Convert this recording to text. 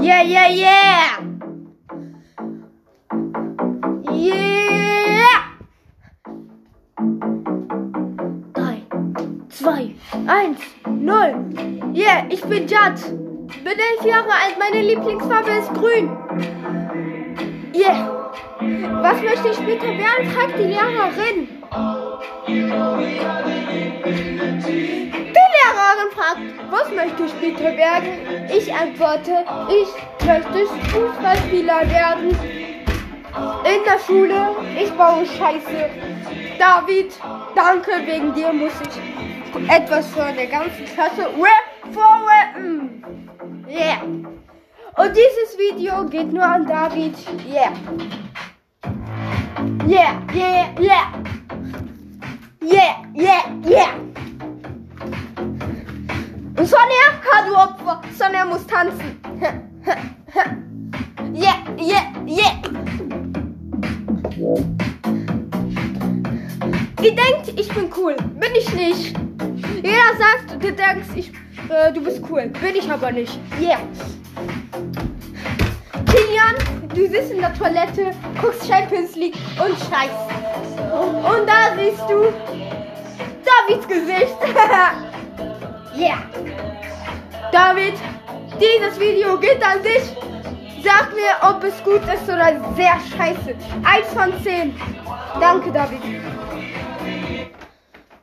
Yeah, yeah, yeah! Yeah! Drei, zwei, eins, null. Yeah, ich bin Jad. Bin elf Jahre alt, meine Lieblingsfarbe ist grün. Yeah. Was möchte ich später werden? fragt die Lehrerin. Möchte später werden? Ich antworte, ich möchte Fußballspieler werden. In der Schule, ich baue Scheiße. David, danke, wegen dir muss ich etwas für der ganzen Klasse rap vorrappen. Yeah. Und dieses Video geht nur an David. Yeah. Yeah, yeah, yeah. Yeah, yeah, yeah. Sonja, ha du Opfer. Sonja muss tanzen. Yeah, yeah, yeah. Ihr denkt, ich bin cool. Bin ich nicht. Jeder sagt, du denkst, ich, äh, du bist cool. Bin ich aber nicht. Yeah. Kilian, du sitzt in der Toilette, guckst Champions League und scheißt. Und da siehst du Davids Gesicht. David, dieses Video geht an dich. Sag mir, ob es gut ist oder sehr scheiße. Eins von zehn. Danke, David.